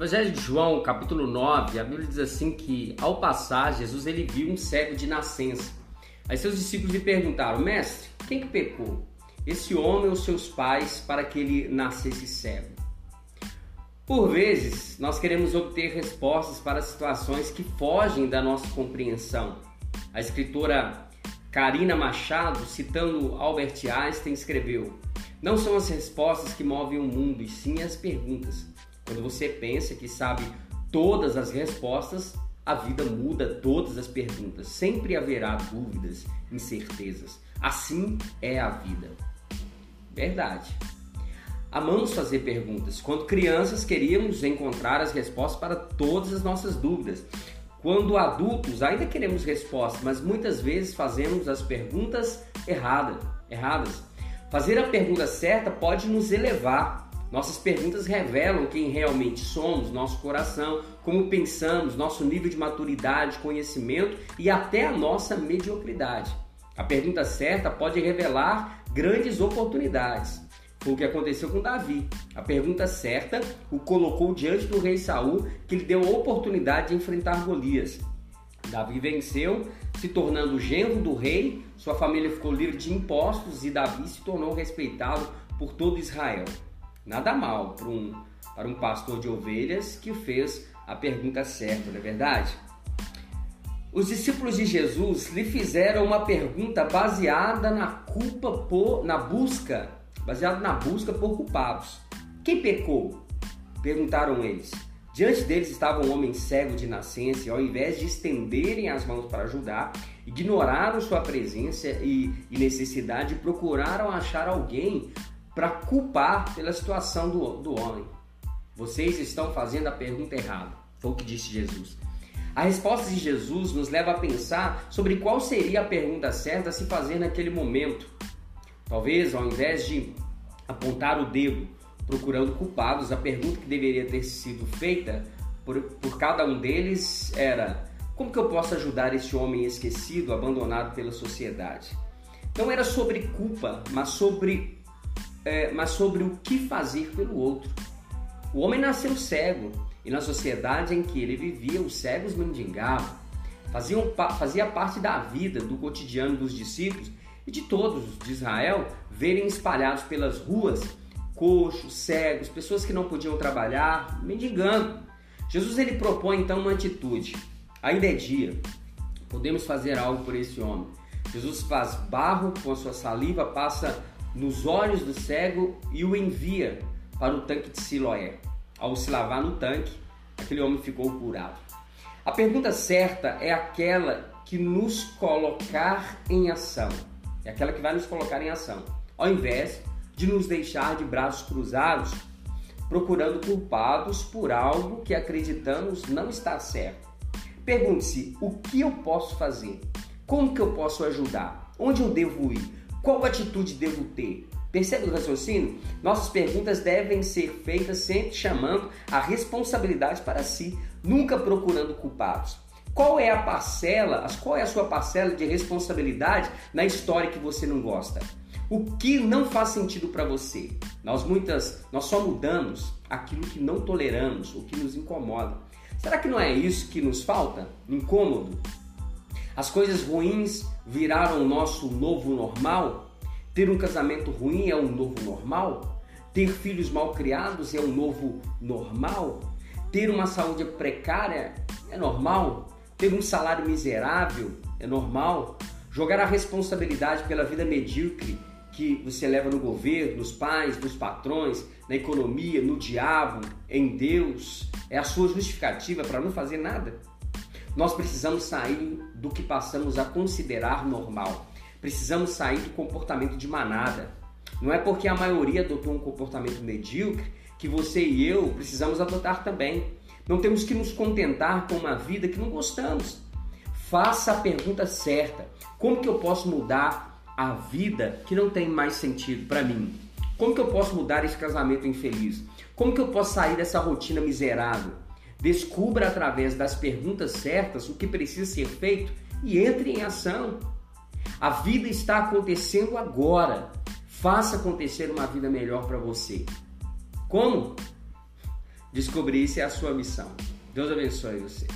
Evangelho de João, capítulo 9, a Bíblia diz assim que ao passar, Jesus ele viu um cego de nascença. Aí seus discípulos lhe perguntaram: "Mestre, quem que pecou? Esse homem ou seus pais para que ele nascesse cego?" Por vezes, nós queremos obter respostas para situações que fogem da nossa compreensão. A escritora Karina Machado, citando Albert Einstein, escreveu: Não são as respostas que movem o mundo, e sim as perguntas. Quando você pensa que sabe todas as respostas, a vida muda todas as perguntas. Sempre haverá dúvidas, incertezas. Assim é a vida. Verdade. Amamos fazer perguntas. Quando crianças, queríamos encontrar as respostas para todas as nossas dúvidas. Quando adultos, ainda queremos respostas, mas muitas vezes fazemos as perguntas erradas. erradas. Fazer a pergunta certa pode nos elevar. Nossas perguntas revelam quem realmente somos, nosso coração, como pensamos, nosso nível de maturidade, conhecimento e até a nossa mediocridade. A pergunta certa pode revelar grandes oportunidades. Foi o que aconteceu com Davi. A pergunta certa o colocou diante do rei Saul, que lhe deu a oportunidade de enfrentar Golias. Davi venceu, se tornando genro do rei, sua família ficou livre de impostos e Davi se tornou respeitado por todo Israel. Nada mal para um, para um pastor de ovelhas que fez a pergunta certa, não é verdade? Os discípulos de Jesus lhe fizeram uma pergunta baseada na culpa por, na busca baseado na busca por culpados. Quem pecou? Perguntaram eles. Diante deles estava um homem cego de nascença e, ao invés de estenderem as mãos para ajudar, ignoraram sua presença e, e necessidade e procuraram achar alguém para culpar pela situação do, do homem. Vocês estão fazendo a pergunta errada, foi o que disse Jesus. A resposta de Jesus nos leva a pensar sobre qual seria a pergunta certa a se fazer naquele momento. Talvez, ao invés de apontar o dedo procurando culpados, a pergunta que deveria ter sido feita por, por cada um deles era: como que eu posso ajudar esse homem esquecido, abandonado pela sociedade? Não era sobre culpa, mas sobre, é, mas sobre o que fazer pelo outro. O homem nasceu cego e na sociedade em que ele vivia, os cegos mendigavam. Faziam, fazia parte da vida, do cotidiano dos discípulos e de todos de Israel verem espalhados pelas ruas coxos, cegos, pessoas que não podiam trabalhar, mendigando. Jesus ele propõe então uma atitude. Ainda é dia, podemos fazer algo por esse homem. Jesus faz barro com a sua saliva, passa nos olhos do cego e o envia para o tanque de Siloé. Ao se lavar no tanque, aquele homem ficou curado. A pergunta certa é aquela que nos colocar em ação. É aquela que vai nos colocar em ação, ao invés de nos deixar de braços cruzados, procurando culpados por algo que acreditamos não está certo. Pergunte-se: o que eu posso fazer? Como que eu posso ajudar? Onde eu devo ir? Qual atitude devo ter? Percebe o raciocínio? Nossas perguntas devem ser feitas sempre chamando a responsabilidade para si, nunca procurando culpados. Qual é a parcela, qual é a sua parcela de responsabilidade na história que você não gosta? O que não faz sentido para você? Nós muitas, nós só mudamos aquilo que não toleramos, o que nos incomoda. Será que não é isso que nos falta? Incômodo? As coisas ruins viraram o nosso novo normal? Ter um casamento ruim é um novo normal? Ter filhos mal criados é um novo normal? Ter uma saúde precária é normal? Ter um salário miserável é normal. Jogar a responsabilidade pela vida medíocre que você leva no governo, nos pais, nos patrões, na economia, no diabo, em Deus, é a sua justificativa para não fazer nada. Nós precisamos sair do que passamos a considerar normal. Precisamos sair do comportamento de manada. Não é porque a maioria adotou um comportamento medíocre que você e eu precisamos adotar também. Não temos que nos contentar com uma vida que não gostamos. Faça a pergunta certa: como que eu posso mudar a vida que não tem mais sentido para mim? Como que eu posso mudar esse casamento infeliz? Como que eu posso sair dessa rotina miserável? Descubra através das perguntas certas o que precisa ser feito e entre em ação. A vida está acontecendo agora. Faça acontecer uma vida melhor para você. Como? descobrisse a sua missão. Deus abençoe você.